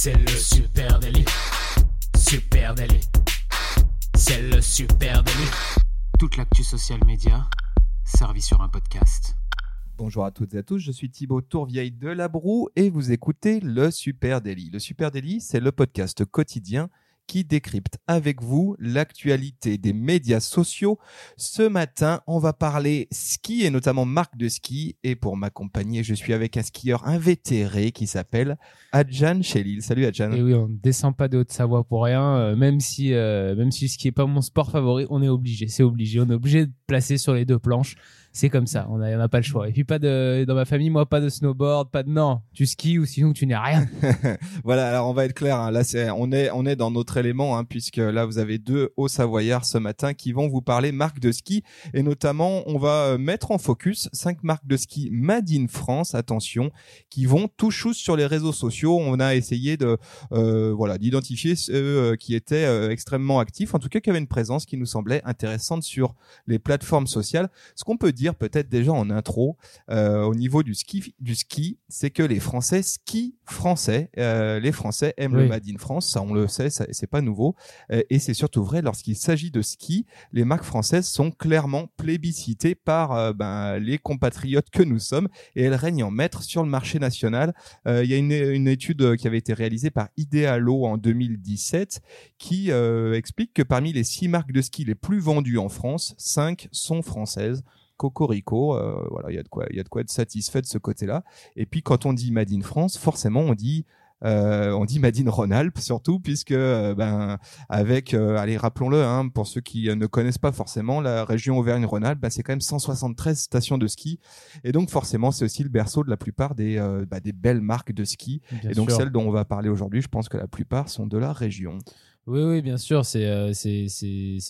C'est le super délit. Super délit. C'est le super délit. Toute l'actu social média servie sur un podcast. Bonjour à toutes et à tous, je suis Thibaut Tourvieille de La Broue et vous écoutez le Super Daily. Le Super Daily, c'est le podcast quotidien qui décrypte avec vous l'actualité des médias sociaux. Ce matin, on va parler ski et notamment marque de ski. Et pour m'accompagner, je suis avec un skieur invétéré qui s'appelle Adjan Chelil. Salut Adjan. Et oui, on ne descend pas de Haute-Savoie pour rien. Euh, même si, euh, même si ce qui est pas mon sport favori, on est obligé. C'est obligé. On est obligé de placer sur les deux planches c'est comme ça. On n'a pas le choix. Et puis pas de dans ma famille, moi, pas de snowboard, pas de non. Tu skis ou sinon tu n'es rien. voilà. Alors on va être clair. Hein. Là, c'est on est on est dans notre élément hein, puisque là vous avez deux hauts savoyards ce matin qui vont vous parler marques de ski et notamment on va euh, mettre en focus cinq marques de ski made in France. Attention, qui vont tout chousse sur les réseaux sociaux. On a essayé de euh, voilà d'identifier ceux euh, qui étaient extrêmement actifs, en tout cas qui avaient une présence qui nous semblait intéressante sur les plateformes sociales. Ce qu'on peut dire peut-être déjà en intro euh, au niveau du ski, du ski, c'est que les Français skient français. Euh, les Français aiment le Made in France, ça on le sait, ça, c'est pas nouveau. Euh, et c'est surtout vrai lorsqu'il s'agit de ski, les marques françaises sont clairement plébiscitées par ben, les compatriotes que nous sommes et elles règnent en maître sur le marché national. Il y a une, une, étude qui avait été réalisée par Idealo en 2017 qui explique que parmi les six marques de ski les plus vendues en France, cinq sont françaises. Cocorico, euh, voilà, il y a de quoi, il y a de quoi être satisfait de ce côté-là. Et puis quand on dit Made in France, forcément on dit euh, on dit Made in Rhône-Alpes surtout puisque euh, ben avec allez rappelons-le hein, pour ceux qui ne connaissent pas forcément la région Auvergne-Rhône-Alpes ben, c'est quand même 173 stations de ski et donc forcément c'est aussi le berceau de la plupart des bah, des belles marques de ski et donc celles dont on va parler aujourd'hui je pense que la plupart sont de la région. Oui, oui, bien sûr. C'est euh,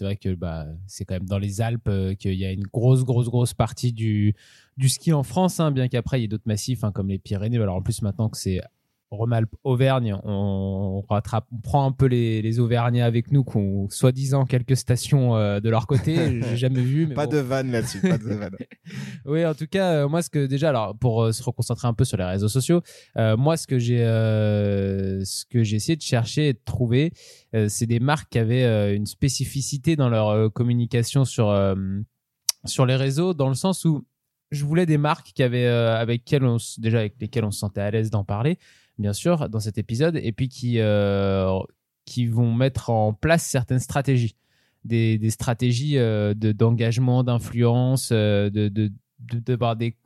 vrai que bah c'est quand même dans les Alpes euh, qu'il y a une grosse grosse grosse partie du du ski en France, hein, bien qu'après il y ait d'autres massifs hein, comme les Pyrénées. Alors en plus maintenant que c'est Rhône-Alpes, Auvergne, on, rattrape, on prend un peu les, les Auvergnats avec nous, qui ont soi-disant quelques stations euh, de leur côté. J'ai jamais vu. Mais pas de vanne là-dessus, pas de vanne. oui, en tout cas, euh, moi, ce que déjà, alors pour euh, se reconcentrer un peu sur les réseaux sociaux, moi, ce que j'ai, ce que j'ai essayé de chercher et de trouver, c'est des marques qui avaient une spécificité dans leur communication sur sur les réseaux, dans le sens où je voulais des marques qui avaient avec on déjà avec lesquelles on se sentait à l'aise d'en parler bien sûr, dans cet épisode, et puis qui, euh, qui vont mettre en place certaines stratégies. Des, des stratégies euh, de, d'engagement, d'influence, euh, de, de, de, de des,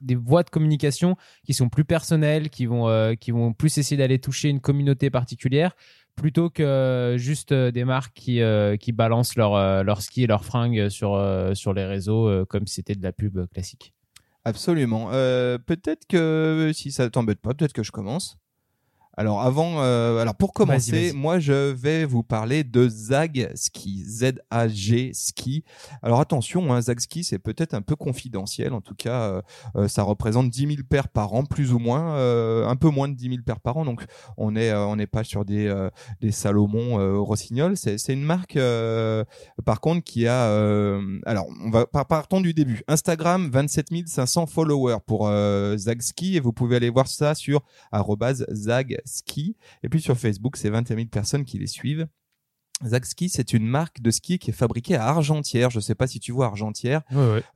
des voies de communication qui sont plus personnelles, qui vont, qui vont plus essayer d'aller toucher une communauté particulière, plutôt que juste des marques qui, qui balancent leur, leur ski et leurs fringues sur, sur les réseaux comme c'était de la pub classique. Absolument. Euh, peut-être que si ça t'embête pas, peut-être que je commence. Alors avant, euh, alors pour commencer, moi je vais vous parler de Zag Ski, Z-A-G Ski. Alors attention, hein, Zag Ski c'est peut-être un peu confidentiel, en tout cas euh, euh, ça représente 10 000 paires par an, plus ou moins, un peu moins de 10 000 paires par an, donc on est on n'est pas sur des des Salomon Rossignol. C'est c'est une marque par contre qui a, alors on va partons du début. Instagram 27 500 followers pour Zag Ski et vous pouvez aller voir ça sur @zag ski. Et puis sur Facebook, c'est 21 000 personnes qui les suivent. Zagski, c'est une marque de ski qui est fabriquée à Argentière. Je sais pas si tu vois Argentière.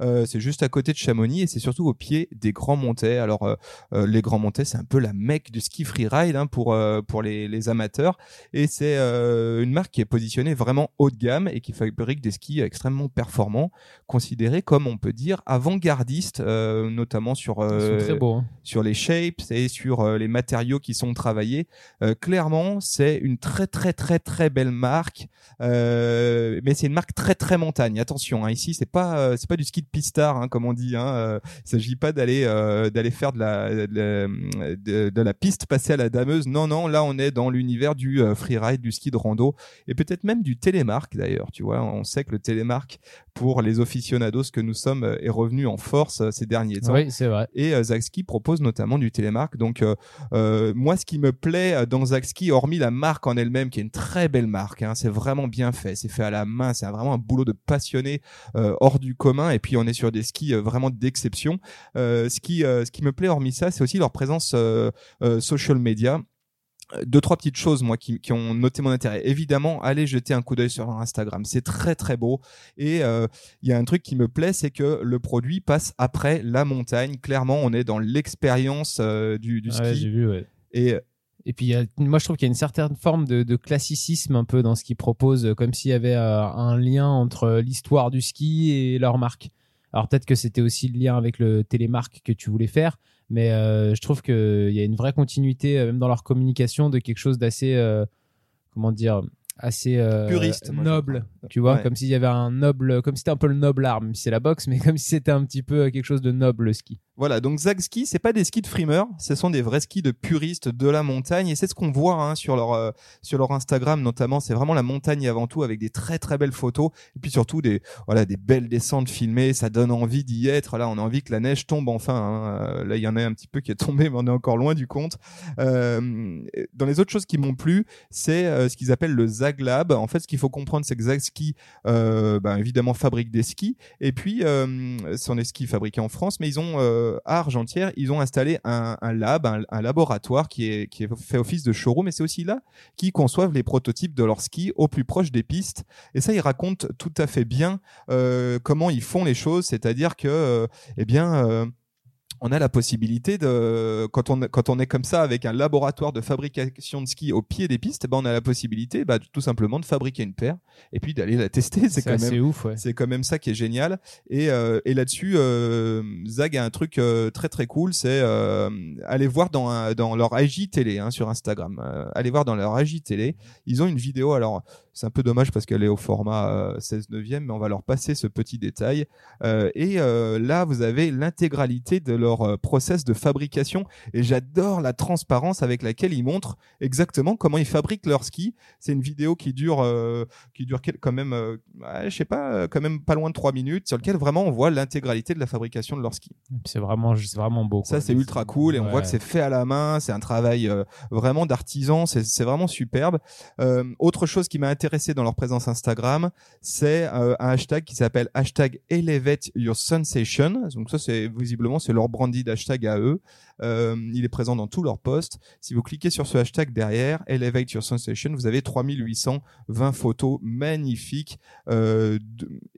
Euh, c'est juste à côté de Chamonix et c'est surtout au pied des Grands Montets. Alors euh, euh, les Grands Montets, c'est un peu la mecque du ski freeride hein, pour pour les, les amateurs. Et c'est une marque qui est positionnée vraiment haut de gamme et qui fabrique des skis extrêmement performants, considérés comme on peut dire avant-gardistes, notamment sur hein. sur les shapes et sur les matériaux qui sont travaillés. clairement, c'est une très très très très belle marque euh, mais c'est une marque très très montagne. Attention, hein, ici c'est pas euh, c'est pas du ski de pistard hein, comme on dit. Hein, euh, s'agit pas d'aller d'aller faire de la de, la piste passer à la dameuse. Non non, là on est dans l'univers du freeride, du ski de rando et peut-être même du télémarque d'ailleurs. Tu vois, on sait que le télémarque pour les aficionados que nous sommes est revenu en force ces derniers temps. Oui, c'est vrai. Et Zagski propose notamment du télémarque. Donc moi, ce qui me plaît dans Zagski, hormis la marque en elle-même, qui est une très belle marque, hein, c'est vraiment bien fait, c'est fait à la main, c'est vraiment un boulot de passionné euh, hors du commun. Et puis on est sur des skis euh, vraiment d'exception. Euh, ce qui ce qui me plaît hormis ça, c'est aussi leur présence social media deux trois petites choses moi qui, qui ont noté mon intérêt. Évidemment, allez jeter un coup d'œil sur leur Instagram, c'est très très beau et euh, il y a un truc qui me plaît, c'est que le produit passe après la montagne. Clairement, on est dans l'expérience euh, du, du Ouais, ski j'ai vu, ouais. et Et puis, il y a- moi, je trouve qu'il y a une certaine forme de, de classicisme un peu dans ce qu'ils proposent, euh, comme s'il y avait euh, un lien entre l'histoire du ski et leur marque. Alors, peut-être que c'était aussi le lien avec le télémarque que tu voulais faire, mais euh, je trouve qu'il y a une vraie continuité, euh, même dans leur communication, de quelque chose d'assez, euh, comment dire, assez euh, Puriste, noble, tu vois, Ouais. comme s'il y avait un noble, comme si c'était un peu le noble si c'est la boxe, mais comme si c'était un petit peu quelque chose de noble le ski. Voilà, donc Zag Ski, c'est pas des skis de frimeurs, ce sont des vrais skis de puristes de la montagne et c'est ce qu'on voit hein, sur leur euh, sur leur Instagram notamment, c'est vraiment la montagne avant tout avec des très très belles photos et puis surtout des voilà des belles descentes filmées, ça donne envie d'y être. Là, on a envie que la neige tombe enfin. hein. Euh, Là, il y en a un petit peu qui est tombé, mais on est encore loin du compte. Euh, dans les autres choses qui m'ont plu, c'est euh, ce qu'ils appellent le Zag Lab. En fait, ce qu'il faut comprendre, c'est que Zag Ski, ben, évidemment, fabrique des skis et puis euh, ce sont des skis fabriqués en France, mais ils ont euh, à Argentière, ils ont installé un, lab, un, laboratoire qui fait office de showroom, et c'est aussi là qu'ils conçoivent les prototypes de leurs skis au plus proche des pistes. Et ça, ils racontent tout à fait bien euh, comment ils font les choses, c'est-à-dire que, euh, eh bien. Euh, on a la possibilité de quand on quand on est comme ça avec un laboratoire de fabrication de ski au pied des pistes, eh ben on a la possibilité bah, tout simplement de fabriquer une paire et puis d'aller la tester. C'est quand même ouf, ouais. c'est quand même ça qui est génial. Et, euh, et là-dessus, euh, Zag a un truc euh, très très cool, c'est euh, aller voir dans, un- dans leur IG télé hein, sur Instagram. Euh, allez voir dans leur IG télé. Ils ont une vidéo. Alors c'est un peu dommage parce qu'elle est au format euh, 16 neuvième, mais on va leur passer ce petit détail. Euh, et euh, là, vous avez l'intégralité de leur euh, process de fabrication. Et j'adore la transparence avec laquelle ils montrent exactement comment ils fabriquent leur ski. C'est une vidéo qui dure euh, qui dure quand même, euh, je sais pas, quand même pas loin de trois minutes, sur lequel vraiment on voit l'intégralité de la fabrication de leur ski. C'est vraiment, c'est vraiment beau. Ça, c'est ultra cool et on voit que c'est fait à la main, c'est un travail euh, vraiment d'artisan, c'est c'est vraiment superbe. Autre chose qui m'a intéressé dans leur présence Instagram, c'est un hashtag qui s'appelle hashtag Elevate Your Sensation. Donc ça, c'est visiblement c'est leur branded hashtag à eux. Euh, il est présent dans tous leurs posts. Si vous cliquez sur ce hashtag derrière, Elevate Your Sensation, vous avez 3820 photos magnifiques euh,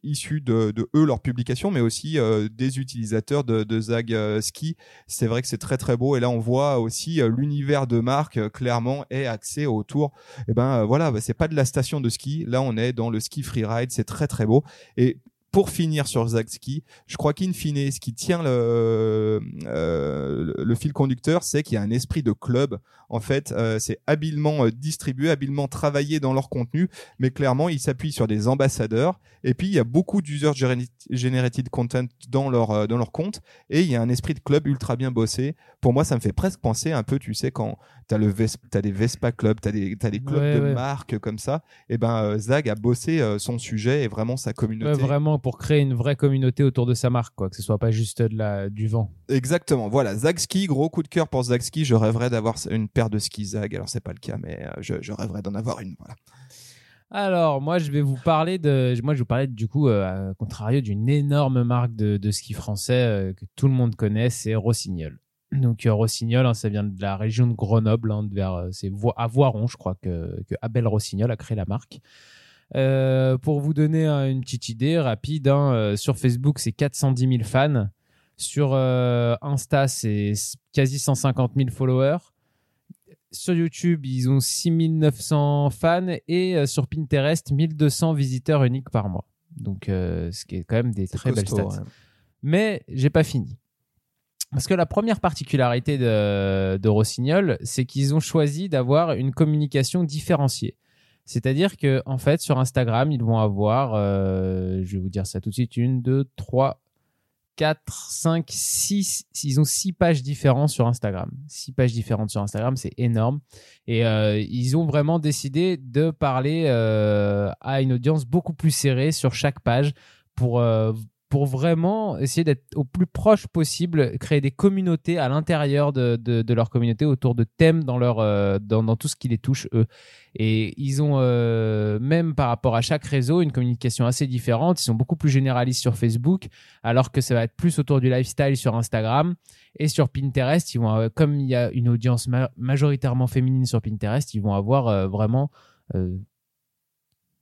issues de, eux, leur publication, mais aussi euh, des utilisateurs de, de Zag Ski. C'est vrai que c'est très très beau. Et là, on voit aussi l'univers de marque clairement est axé autour. Et ben euh, voilà, bah, c'est pas de la station de ski. Là, on est dans le ski freeride. C'est très très beau. Et pour finir sur Zag Ski, je crois qu'in fine, ce qui tient le, euh, le fil conducteur, c'est qu'il y a un esprit de club. En fait, euh, c'est habilement euh, distribué, habilement travaillé dans leur contenu, mais clairement, ils s'appuient sur des ambassadeurs. Et puis, il y a beaucoup d'user gener- generated content dans leur euh, dans leur compte, et il y a un esprit de club ultra bien bossé. Pour moi, ça me fait presque penser un peu, tu sais, quand t'as le Ves- t'as des Vespa Club, t'as des t'as des clubs Ouais, de ouais. marque comme ça. Et ben, euh, Zag a bossé son sujet et vraiment sa communauté. Ouais, vraiment pour créer une vraie communauté autour de sa marque, quoi, que ce soit pas juste de la, du vent. Exactement. Voilà, Zag Ski, gros coup de cœur pour Zag Ski. Je rêverais d'avoir une de Zag. Alors c'est pas le cas, mais euh, je, rêverais d'en avoir une. Voilà. Alors, moi, je vais vous parler de, moi, je vous du coup, euh, à contrario d'une énorme marque de, de ski français euh, que tout le monde connaît, c'est Rossignol. Donc euh, Rossignol, hein, ça vient de la région de Grenoble, hein, vers c'est à Voiron, je crois que, que Abel Rossignol a créé la marque. Pour vous donner une petite idée rapide, hein, sur Facebook c'est 410 000 fans, sur Insta c'est quasi 150 000 followers, sur YouTube ils ont 6900 fans et euh, sur Pinterest 1200 visiteurs uniques par mois. Donc euh, ce qui est quand même des très belles stats. ouais. Mais j'ai pas fini. Parce que la première particularité de, de Rossignol, c'est qu'ils ont choisi d'avoir une communication différenciée. C'est-à-dire que en fait, sur Instagram, ils vont avoir, euh, je vais vous dire ça tout de suite, une, deux, trois, quatre, cinq, six. Ils ont six pages différentes sur Instagram. Six pages différentes sur Instagram, c'est énorme. Et euh, ils ont vraiment décidé de parler euh, à une audience beaucoup plus serrée sur chaque page pour euh, pour vraiment essayer d'être au plus proche possible, créer des communautés à l'intérieur de, leur communauté autour de thèmes dans, leur, euh, dans, tout ce qui les touche eux. Et ils ont, euh, même par rapport à chaque réseau, une communication assez différente. Ils sont beaucoup plus généralistes sur Facebook, alors que ça va être plus autour du lifestyle sur Instagram. Et sur Pinterest, ils vont, comme il y a une audience majoritairement féminine sur Pinterest, ils vont avoir euh, vraiment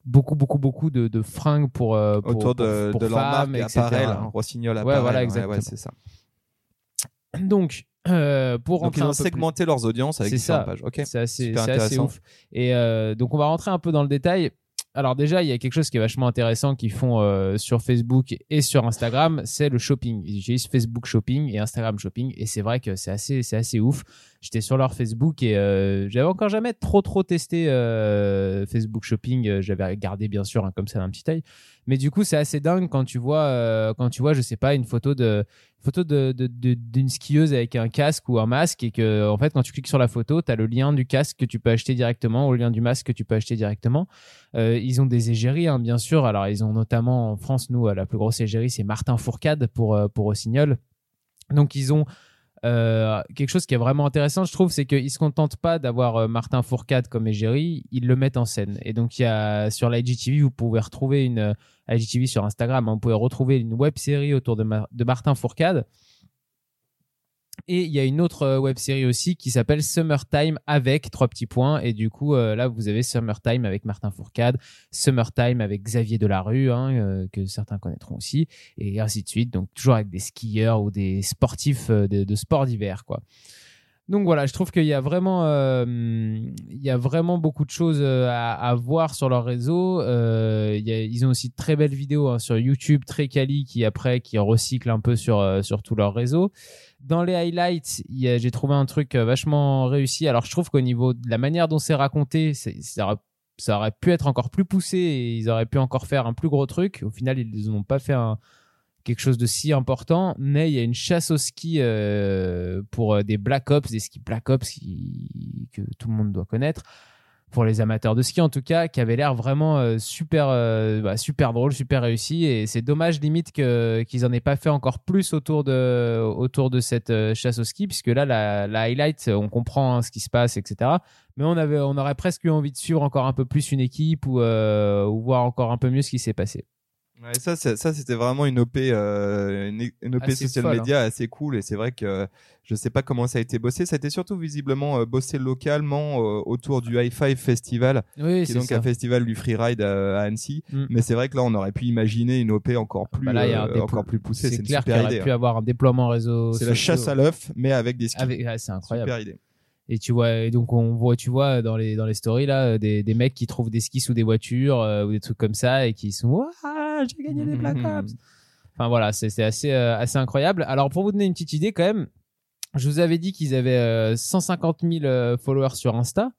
beaucoup beaucoup beaucoup de, de fringues pour, euh, pour autour de, pour, de leur marque appareil, hein, Rossignol appareil. Ouais, voilà, exactement. Ouais, c'est ça. Donc, euh, pour donc ils ont segmenté leurs audiences avec différentes ça. pages. Ok. C'est assez, assez, ouf. Et euh, donc on va rentrer un peu dans le détail alors déjà, il y a quelque chose qui est vachement intéressant qu'ils font euh, sur Facebook et sur Instagram, c'est le shopping. Ils utilisent Facebook Shopping et Instagram Shopping, et c'est vrai que c'est assez, c'est assez ouf. J'étais sur leur Facebook et euh, j'avais encore jamais trop trop testé euh, Facebook Shopping. J'avais gardé bien sûr hein, comme ça d'un petit œil, mais du coup c'est assez dingue quand tu vois, quand tu vois, je sais pas, une photo de photo d'une de, de, skieuse avec un casque ou un masque et que en fait quand tu cliques sur la photo tu as le lien du casque que tu peux acheter directement ou le lien du masque que tu peux acheter directement. Euh, ils ont des égéries hein, bien sûr. Alors ils ont notamment en France nous la plus grosse égérie c'est Martin Fourcade pour euh, pour Rossignol. Donc ils ont euh, quelque chose qui est vraiment intéressant, je trouve, c'est qu'ils se contentent pas d'avoir euh, Martin Fourcade comme égérie, ils le mettent en scène. Et donc, il y a sur l'IGTV, vous pouvez retrouver une euh, IGTV sur Instagram, hein, vous pouvez retrouver une web série autour de Martin Fourcade et il y a une autre euh, web série aussi qui s'appelle Summertime avec trois petits points. Et du coup, euh, là, vous avez Summertime avec Martin Fourcade, Summertime avec Xavier Delarue, hein, euh, que certains connaîtront aussi, et ainsi de suite. Donc, toujours avec des skieurs ou des sportifs de, de sport d'hiver, quoi. Donc voilà, je trouve qu'il y a vraiment, euh, il y a vraiment beaucoup de choses euh, à, voir sur leur réseau. Euh, ils ont aussi de très belles vidéos hein, sur YouTube, très quali, qui après qui recyclent un peu sur euh, sur tout leur réseau. Dans les highlights, j'ai trouvé un truc vachement réussi. Alors je trouve qu'au niveau de la manière dont c'est raconté, ça aurait, ça aurait pu être encore plus poussé et ils auraient pu encore faire un plus gros truc. Au final, ils n'ont pas fait un quelque chose de si important, mais il y a une chasse au ski euh, pour euh, des Black Ops, des skis Black Ops que tout le monde doit connaître, pour les amateurs de ski en tout cas, qui avait l'air vraiment euh, super, bah, super drôle, super réussi. Et c'est dommage limite qu'ils en aient pas fait encore plus autour de, autour de cette chasse au ski, puisque là, la, la highlight, on comprend hein, ce qui se passe, etc. Mais on, avait, on aurait presque eu envie de suivre encore un peu plus une équipe ou, ou voir encore un peu mieux ce qui s'est passé. Ouais, ça, ça c'était vraiment une OP, euh, une, OP social hein. media assez cool. Et c'est vrai que je sais pas comment ça a été bossé. Ça a été surtout visiblement euh, bossé localement euh, autour du High Five Festival, oui, qui est donc un festival du freeride à, Annecy. Mm. Mais c'est vrai que là, on aurait pu imaginer une OP encore plus, bah encore plus poussée. C'est clair qu'il aurait pu hein. avoir un déploiement réseau. C'est la chasse à l'œuf, mais avec des skis. c'est incroyable. Super idée. Et tu vois, et donc on voit, tu vois, dans les dans les stories là, des, des mecs qui trouvent des skis sous des voitures ou des trucs comme ça et qui sont J'ai gagné des Black Ops. Enfin voilà, c'est assez euh, assez incroyable. Alors pour vous donner une petite idée quand même, je vous avais dit qu'ils avaient 150 euh, 000 euh, followers sur Insta.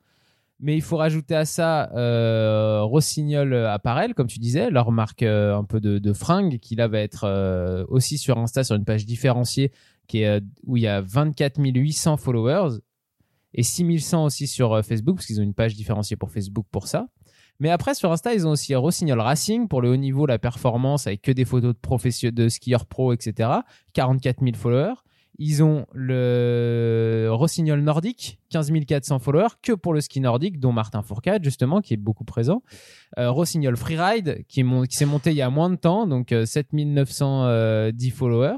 Mais il faut rajouter à ça Rossignol Apparel, comme tu disais, leur marque un peu de, de fringues, qui là va être aussi sur Insta, sur une page différenciée, qui est, où il y a 24 800 followers et 6100 aussi sur Facebook, parce qu'ils ont une page différenciée pour Facebook pour ça. Mais après, sur Insta, ils ont aussi Rossignol Racing pour le haut niveau, la performance, avec que des photos de, skieurs pro, etc. 44 000 followers. Ils ont le Rossignol Nordique, 15 400 followers, que pour le ski nordique, dont Martin Fourcade, justement, qui est beaucoup présent. Euh, Rossignol Freeride, qui, qui s'est monté il y a moins de temps, donc 7 euh, 910 followers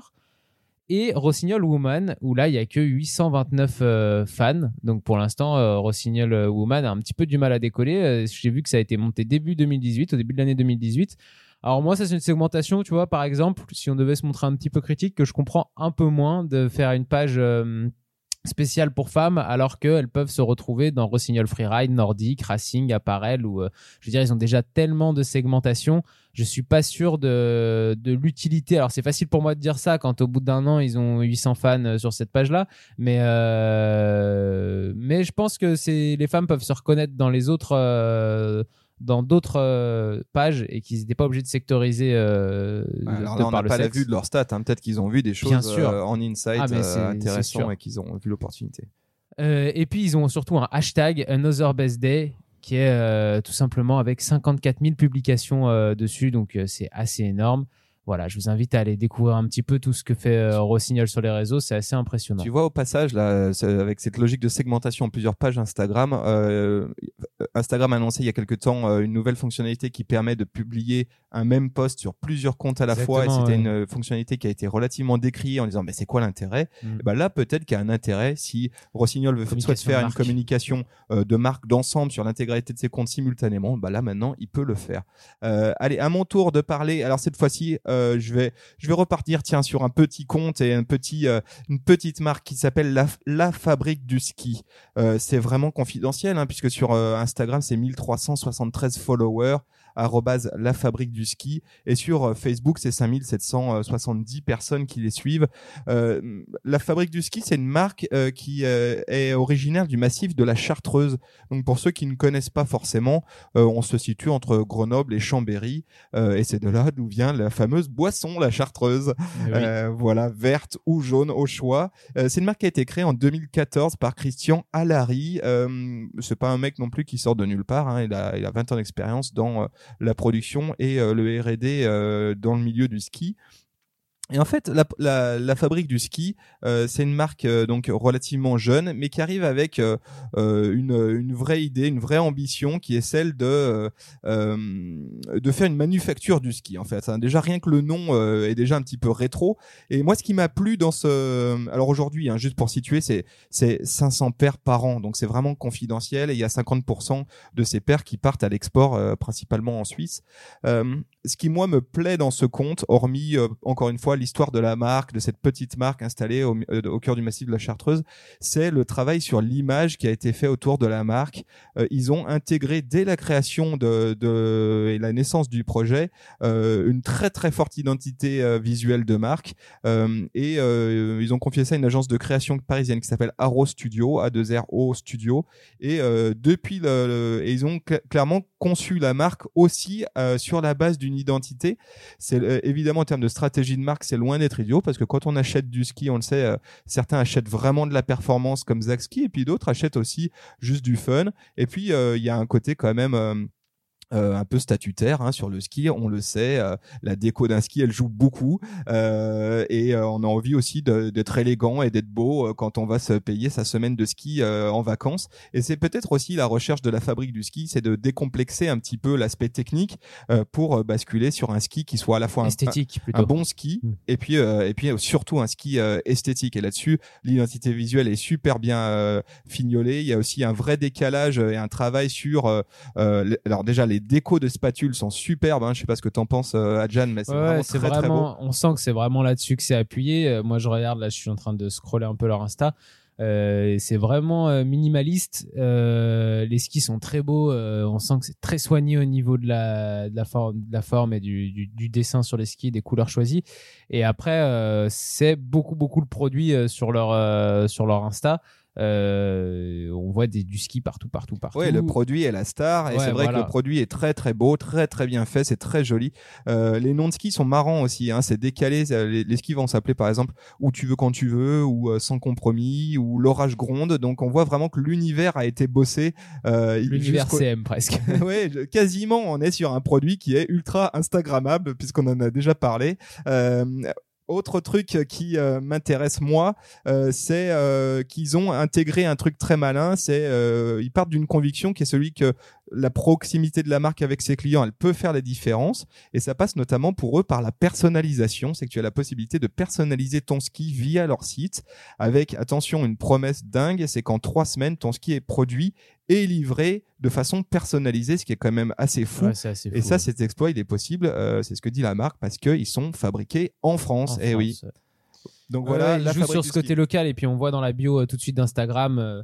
et Rossignol Woman où là il y a que 829 euh, fans. Donc pour l'instant euh, Rossignol euh, Woman a un petit peu du mal à décoller. J'ai vu que ça a été monté début 2018 au début de l'année 2018 alors moi ça c'est une segmentation tu vois. Par exemple si on devait se montrer un petit peu critique que je comprends un peu moins de faire une page spéciale pour femmes alors qu'elles peuvent se retrouver dans Rossignol Freeride, Nordique, Racing, Apparel ou je veux dire ils ont déjà tellement de segmentation je suis pas sûr de, de l'utilité. Alors c'est facile pour moi de dire ça quand au bout d'un an ils ont 800 fans euh, sur cette page-là, mais euh, mais je pense que les femmes peuvent se reconnaître dans les autres euh, dans d'autres pages et qu'ils n'étaient pas obligés de sectoriser. alors là, on n'a pas la vue de leur stats. Hein. Peut-être qu'ils ont vu des choses en insight ah, intéressants et qu'ils ont vu l'opportunité. et puis ils ont surtout un hashtag Another Best Day qui est tout simplement avec 54 000 publications dessus, donc c'est assez énorme. Voilà, je vous invite à aller découvrir un petit peu tout ce que fait euh, Rossignol sur les réseaux. C'est assez impressionnant. Tu vois au passage là, avec cette logique de segmentation en plusieurs pages Instagram, euh, Instagram a annoncé il y a quelque temps euh, une nouvelle fonctionnalité qui permet de publier un même post sur plusieurs comptes à la fois. Et c'était ouais. une fonctionnalité qui a été relativement décriée en disant mais c'est quoi l'intérêt? Mm. Et ben là peut-être qu'il y a un intérêt si Rossignol veut souhaite faire une communication euh, de marque d'ensemble sur l'intégralité de ses comptes simultanément. Bah là maintenant il peut le faire. Allez à mon tour de parler. Alors cette fois-ci euh, je vais je vais repartir tiens sur un petit compte et un petit euh, une petite marque qui s'appelle la, fabrique du ski. Euh, c'est vraiment confidentiel hein, puisque sur euh, Instagram c'est 1373 followers la fabrique du ski et sur euh, Facebook c'est 5770 personnes qui les suivent. Euh, la fabrique du ski c'est une marque euh, qui euh, est originaire du massif de la Chartreuse. Donc pour ceux qui ne connaissent pas forcément, on se situe entre Grenoble et Chambéry et c'est de là d'où vient la fameuse boisson la Chartreuse. Eh oui. Voilà, verte ou jaune au choix. C'est une marque qui a été créée en 2014 par Christian Allary. C'est pas un mec non plus qui sort de nulle part. hein. Il, a, il a 20 ans d'expérience dans la production et euh, le R&D euh, dans le milieu du ski. Et en fait, la, la, la fabrique du ski, euh, c'est une marque euh, donc relativement jeune, mais qui arrive avec euh, euh, une, une vraie idée, une vraie ambition, qui est celle de euh, euh, de faire une manufacture du ski. En fait, déjà rien que le nom est déjà un petit peu rétro. Et moi, ce qui m'a plu dans ce, alors aujourd'hui, hein, juste pour situer, c'est c'est 500 paires par an, donc c'est vraiment confidentiel. Et il y a 50% de ces paires qui partent à l'export, principalement en Suisse. Ce qui moi me plaît dans ce compte, hormis encore une fois l'histoire de la marque, de cette petite marque installée au, euh, au cœur du massif de la Chartreuse, c'est le travail sur l'image qui a été fait autour de la marque. Euh, ils ont intégré dès la création de, et la naissance du projet euh, une très très forte identité visuelle de marque et ils ont confié ça à une agence de création parisienne qui s'appelle Arrow Studio, A2RO Studio et depuis ils ont cl- clairement conçu la marque aussi sur la base d'une identité. C'est évidemment en termes de stratégie de marque, c'est loin d'être idiot parce que quand on achète du ski, on le sait, euh, certains achètent vraiment de la performance comme Zach Ski et puis d'autres achètent aussi juste du fun. Et puis euh, il y a un côté quand même euh, un peu statutaire hein, sur le ski, on le sait. euh, la déco d'un ski, elle joue beaucoup, euh, et euh, on a envie aussi d'être élégant et d'être beau euh, quand on va se payer sa semaine de ski euh, en vacances. Et c'est peut-être aussi la recherche de la fabrique du ski, c'est de décomplexer un petit peu l'aspect technique euh, pour basculer sur un ski qui soit à la fois un, Esthétique un bon ski Mm. et puis euh, et puis surtout un ski esthétique et là-dessus l'identité visuelle est super bien euh, fignolée il y a aussi un vrai décalage et un travail sur alors déjà les décos de spatules sont superbes hein, je sais pas ce que t'en penses euh, Adjan mais c'est Ouais, vraiment très très beau on sent que c'est vraiment là-dessus que c'est appuyé. Euh, moi, je regarde là, je suis en train de scroller un peu leur Insta. Euh, c'est vraiment euh, minimaliste. Les skis sont très beaux. On sent que c'est très soigné au niveau de la, de la, forme, de la forme et du, du, du dessin sur les skis, des couleurs choisies. Et après, c'est beaucoup beaucoup le produit sur leur sur leur Insta. Euh, on voit des, du ski partout, partout, partout. Ouais, le produit est la star et Ouais, c'est vrai voilà. que le produit est très très beau, très très bien fait, c'est très joli. Euh, les noms de skis sont marrants aussi, hein, c'est décalé. Les, les skis vont s'appeler par exemple où tu veux quand tu veux ou euh, sans compromis ou l'orage gronde. Donc on voit vraiment que l'univers a été bossé. Euh, L'univers CM presque. ouais, quasiment, on est sur un produit qui est ultra Instagrammable puisqu'on en a déjà parlé. Euh, autre truc qui euh, m'intéresse moi, euh, c'est euh, qu'ils ont intégré un truc très malin. C'est euh, ils partent d'une conviction qui est celui que la proximité de la marque avec ses clients, elle peut faire la différence. Et ça passe notamment pour eux par la personnalisation. C'est que tu as la possibilité de personnaliser ton ski via leur site avec, attention, une promesse dingue, c'est qu'en trois semaines, ton ski est produit et livré de façon personnalisée, ce qui est quand même assez fou. Ouais, Et ça, ouais. cet exploit, il est possible, euh, c'est ce que dit la marque, parce qu'ils sont fabriqués en France. En Eh oui. Donc Voilà, ils jouent sur ce côté local et puis on voit dans la bio euh, tout de suite d'Instagram, euh,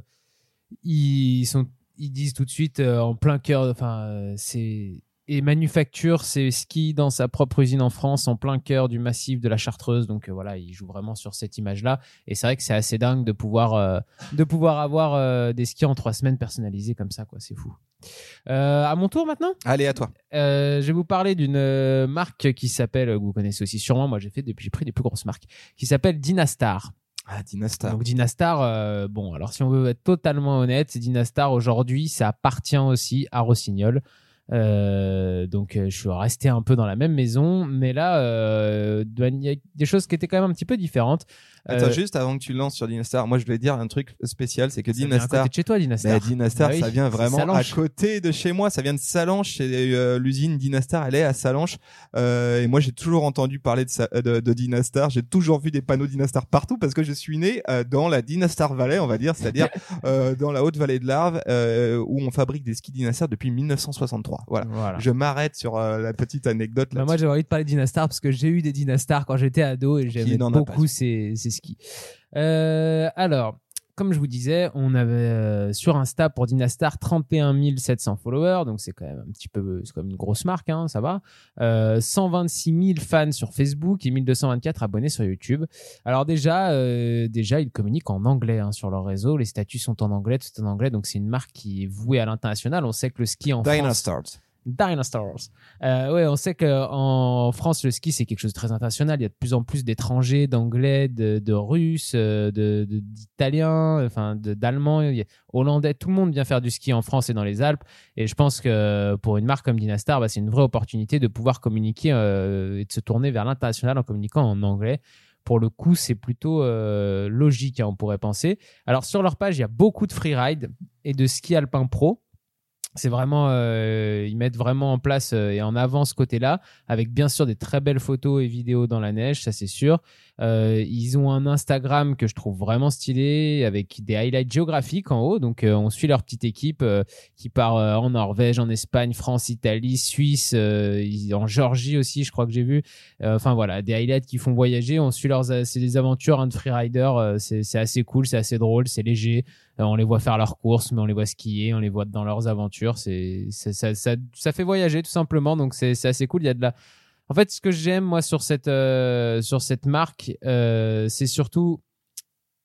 ils sont, ils disent tout de suite en plein cœur, enfin c'est et manufacture ses skis dans sa propre usine en France, en plein cœur du massif de la Chartreuse. Donc euh, voilà, ils jouent vraiment sur cette image-là. Et c'est vrai que c'est assez dingue de pouvoir euh, de pouvoir avoir euh, des skis en trois semaines personnalisés comme ça, quoi. C'est fou. À mon tour maintenant? Allez, à toi. Je vais vous parler d'une marque qui s'appelle, que vous connaissez aussi sûrement, moi j'ai fait depuis, j'ai pris des plus grosses marques, qui s'appelle Dynastar. Ah, Dynastar. Donc Dynastar, euh, bon, alors si on veut être totalement honnête, Dynastar aujourd'hui, ça appartient aussi à Rossignol. Euh, donc euh, je suis resté un peu dans la même maison, mais là, euh, il y a des choses qui étaient quand même un petit peu différentes. Attends, Euh, juste avant que tu lances sur Dynastar, moi je voulais dire un truc spécial, c'est que ça vient à Dynastar, côté de chez toi, Dynastar. bah, Dynastar, Bah oui, ça vient vraiment à côté de chez moi. Ça vient de Salanches, euh, l'usine Dynastar. Elle est à Salanches. Euh, et moi, j'ai toujours entendu parler de, sa- de, de Dynastar. J'ai toujours vu des panneaux Dynastar partout parce que je suis né euh, dans la Dynastar Valley, on va dire, c'est-à-dire euh, dans la haute vallée de l'Arve, euh, où on fabrique des skis Dynastar depuis 1963. Voilà. Voilà. Je m'arrête sur euh, la petite anecdote Bah, là. moi, j'avais envie de parler de Dynastar parce que j'ai eu des Dynastar quand j'étais ado et j'aimais beaucoup ces, ces Euh, alors, comme je vous disais, on avait euh, sur Insta pour Dynastar 31 700 followers, donc c'est quand même un petit peu, c'est quand même une grosse marque, hein, ça va. Euh, 126 000 fans sur Facebook et 1224 abonnés sur YouTube. Alors déjà, euh, déjà ils communiquent en anglais hein, sur leur réseau, les statuts sont en anglais, tout est en anglais, donc c'est une marque qui est vouée à l'international. On sait que le ski en France, Dynastars. Euh, ouais, on sait qu'en France, le ski, c'est quelque chose de très international. Il y a de plus en plus d'étrangers, d'anglais, de, russes, euh, d'italiens, de- d'allemands, hollandais. Tout le monde vient faire du ski en France et dans les Alpes. Et je pense que pour une marque comme Dynastar, bah, c'est une vraie opportunité de pouvoir communiquer euh, et de se tourner vers l'international en communiquant en anglais. Pour le coup, c'est plutôt euh, logique, hein, on pourrait penser. Alors, sur leur page, il y a beaucoup de freeride et de ski alpin pro c'est vraiment euh, ils mettent vraiment en place euh, et en avant ce côté-là avec bien sûr des très belles photos et vidéos dans la neige ça c'est sûr. Euh, ils ont un Instagram que je trouve vraiment stylé avec des highlights géographiques en haut. Donc euh, on suit leur petite équipe euh, qui part euh, en Norvège en Espagne France Italie Suisse en Géorgie aussi je crois que j'ai vu. Enfin voilà des highlights qui font voyager. On suit leurs c'est des aventures hein, de freerider c'est assez cool c'est assez drôle c'est léger on les voit faire leurs courses, mais on les voit skier, on les voit dans leurs aventures. C'est, ça, ça, ça fait voyager tout simplement, donc c'est, assez cool. Il y a de la. En fait, ce que j'aime moi sur cette euh, sur cette marque, euh, c'est surtout,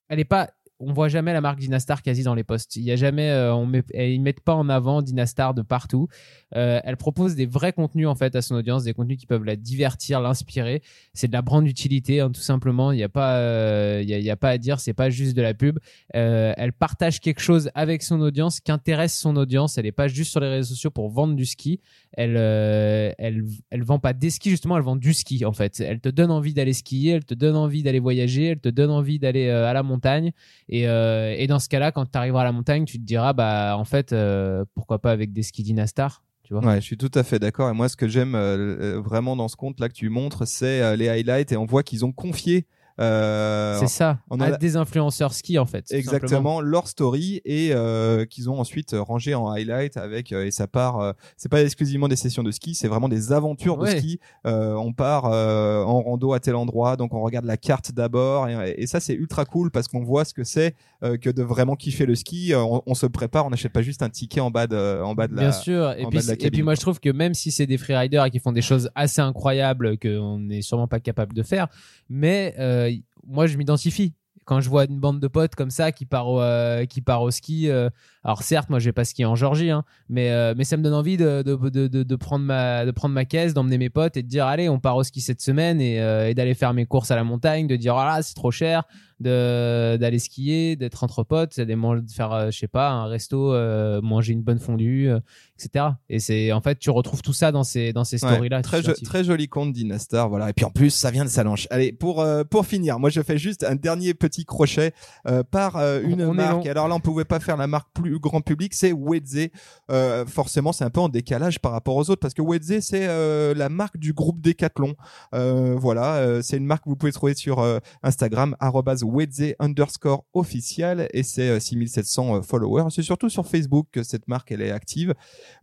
elle est pas. On voit jamais la marque Dynastar quasi dans les posts. Il y a jamais, euh, on met, et ils mettent pas en avant Dynastar de partout. Euh, elle propose des vrais contenus en fait à son audience, des contenus qui peuvent la divertir, l'inspirer. C'est de la brand utilité, hein, tout simplement. Il n'y a pas, euh, il y a, pas à dire. C'est pas juste de la pub. Elle partage quelque chose avec son audience qui intéresse son audience. Elle n'est pas juste sur les réseaux sociaux pour vendre du ski. Elle, elle, elle vend pas des skis justement. Elle vend du ski en fait. Elle te donne envie d'aller skier. Elle te donne envie d'aller voyager. Elle te donne envie d'aller à la montagne. Et, euh, et dans ce cas-là, quand tu arriveras à la montagne, tu te diras bah en fait euh, pourquoi pas avec des skis. Tu vois Ouais, je suis tout à fait d'accord. Et moi, ce que j'aime euh, euh, vraiment dans ce compte là que tu montres, c'est euh, les highlights et on voit qu'ils ont confié. Euh, C'est ça. on en à a- des influenceurs ski en fait. simplement. Exactement, leur story et euh, qu'ils ont ensuite rangé en highlight avec euh, et ça part. euh, c'est pas exclusivement des sessions de ski, c'est vraiment des aventures Ouais. de ski. Euh, on part euh, en rando à tel endroit, donc on regarde la carte d'abord et, et ça c'est ultra cool parce qu'on voit ce que c'est euh, que de vraiment kiffer le ski. Euh, On, on se prépare, on n'achète pas juste un ticket en bas de en bas de la. Bien sûr. Et puis, et puis moi, quoi. je trouve que même si c'est des freeriders et qui font des choses assez incroyables qu'on n'est sûrement pas capable de faire, mais euh, moi, je m'identifie. Quand je vois une bande de potes comme ça qui part au, euh, qui part au ski, euh, alors certes, moi, je vais pas skier en Georgie, hein, mais, euh, mais ça me donne envie de, de, de, prendre ma, de prendre ma caisse, d'emmener mes potes et de dire, allez, on part au ski cette semaine et, et d'aller faire mes courses à la montagne, de dire, ah c'est trop cher, d'aller skier, d'être entre potes, d'aller manger- de faire, euh, je sais pas, un resto, euh, manger une bonne fondue, euh, etc. Et c'est, en fait, tu retrouves tout ça dans ces, dans ces Ouais, stories-là. très, jo- joli compte d'Inastar, voilà. Et puis en plus, ça vient de Salanche. Allez, pour euh, pour finir, moi je fais juste un dernier petit crochet par une On marque. Alors là, on pouvait pas faire la marque plus grand public, c'est Wedze. Forcément, c'est un peu en décalage par rapport aux autres parce que Wedze c'est la marque du groupe Decathlon. Voilà, c'est une marque que vous pouvez trouver sur Instagram @wedze underscore official et euh, 6700 euh, followers. C'est surtout sur Facebook que cette marque elle est active.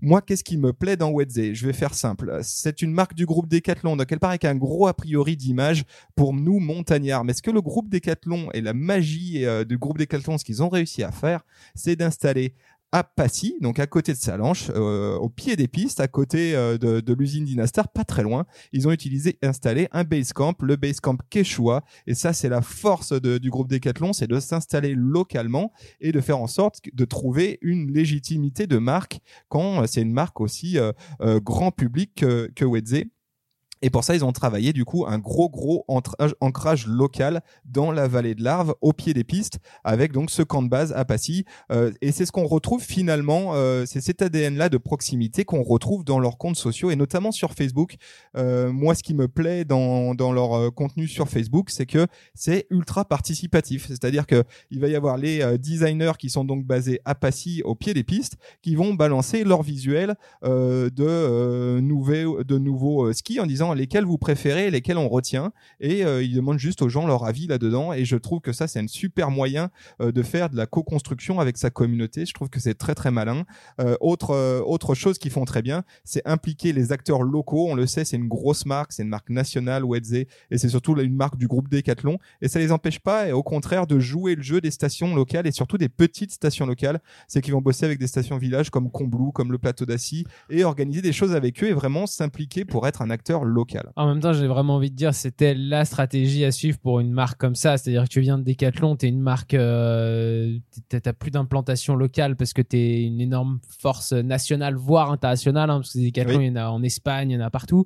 Moi, qu'est-ce qui me plaît dans Wedze? Je vais faire simple. C'est une marque du groupe Decathlon, donc elle part avec un gros a priori d'image pour nous montagnards. Mais ce que le groupe Decathlon et la magie euh, du groupe Decathlon, ce qu'ils ont réussi à faire, c'est d'installer à Passy, donc à côté de Salanches, euh, au pied des pistes, à côté euh, de, de l'usine Dynastar, pas très loin. Ils ont utilisé, installé un base camp, le base camp Quechua, et ça c'est la force de- du groupe Decathlon, c'est de s'installer localement et de faire en sorte de trouver une légitimité de marque quand euh, c'est une marque aussi euh, euh, grand public que, que Wedze. Et pour ça, ils ont travaillé du coup un gros gros ancrage, local dans la vallée de l'Arve, au pied des pistes, avec donc ce camp de base à Passy. Euh, et c'est ce qu'on retrouve finalement, euh, c'est cet ADN-là de proximité qu'on retrouve dans leurs comptes sociaux et notamment sur Facebook. Euh, moi, ce qui me plaît dans, dans leur contenu sur Facebook, c'est que c'est ultra participatif. C'est-à-dire que il va y avoir les designers qui sont donc basés à Passy, au pied des pistes, qui vont balancer leur visuel de nouveaux de nouveaux skis en disant lesquels vous préférez, lesquels on retient, et euh, ils demandent juste aux gens leur avis là-dedans. Et je trouve que ça, c'est un super moyen euh, de faire de la co-construction avec sa communauté. Je trouve que c'est très très malin. Euh, autre autre chose qu'ils font très bien, c'est impliquer les acteurs locaux. On le sait, c'est une grosse marque, c'est une marque nationale, Wedze, et c'est surtout une marque du groupe Decathlon. Et ça les empêche pas, et au contraire, de jouer le jeu des stations locales et surtout des petites stations locales. C'est qu'ils vont bosser avec des stations villages comme Combloux, comme le plateau d'Assy, et organiser des choses avec eux et vraiment s'impliquer pour être un acteur local. En même temps, j'ai vraiment envie de dire, c'était la stratégie à suivre pour une marque comme ça. C'est-à-dire que tu viens de Decathlon, t'es une marque, euh, t'as plus d'implantation locale parce que t'es une énorme force nationale, voire internationale, hein, parce que Decathlon, il y en a en Espagne, il y en a partout.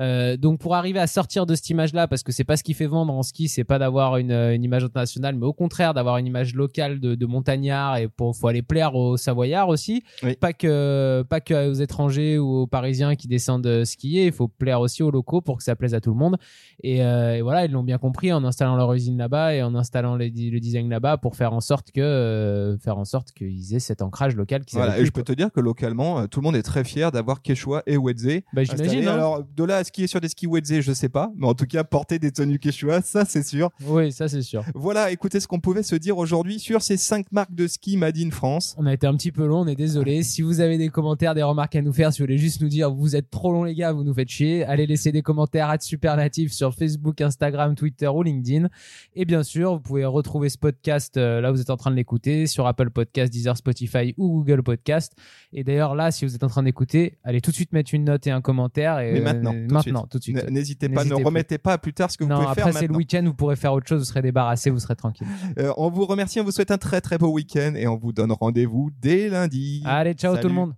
Euh, donc pour arriver à sortir de cette image-là, parce que c'est pas ce qui fait vendre en ski, c'est pas d'avoir une, une, image internationale, mais au contraire d'avoir une image locale de, de montagnard et pour faut aller plaire aux Savoyards aussi, Oui. pas que pas que aux étrangers ou aux Parisiens qui descendent skier, il faut plaire aussi aux locaux pour que ça plaise à tout le monde. Et, euh, et voilà, ils l'ont bien compris en installant leur usine là-bas et en installant les, le design là-bas pour faire en sorte que euh, faire en sorte qu'ils aient cet ancrage local qui Voilà, et je peux te dire que localement, euh, tout le monde est très fier d'avoir Quechua et Wedze. bah, j'imagine hein. Alors, de là à skier sur des skis Wedze, je sais pas, mais en tout cas, porter des tenues Quechua, ça c'est sûr. oui ça c'est sûr Voilà, écoutez ce qu'on pouvait se dire aujourd'hui sur ces cinq marques de ski Made in France. On a été un petit peu long, on est désolé. Si vous avez des commentaires, des remarques à nous faire, si vous voulez juste nous dire vous êtes trop long les gars, vous nous faites chier, allez laisser des commentaires à Supernatif sur Facebook, Instagram, Twitter ou LinkedIn. Et bien sûr, vous pouvez retrouver ce podcast euh, là vous êtes en train de l'écouter sur Apple Podcast, Deezer, Spotify ou Google Podcast. Et d'ailleurs là, si vous êtes en train d'écouter, allez tout de suite mettre une note et un commentaire. Et, Mais maintenant, euh, maintenant, tout de suite. N'hésitez pas, ne plus. remettez pas à plus tard ce que vous pouvez après faire c'est le week-end, vous pourrez faire autre chose, vous serez débarrassé, vous serez tranquille. Euh, on vous remercie, on vous souhaite un très très beau week-end et on vous donne rendez-vous dès lundi. Allez, ciao tout le monde.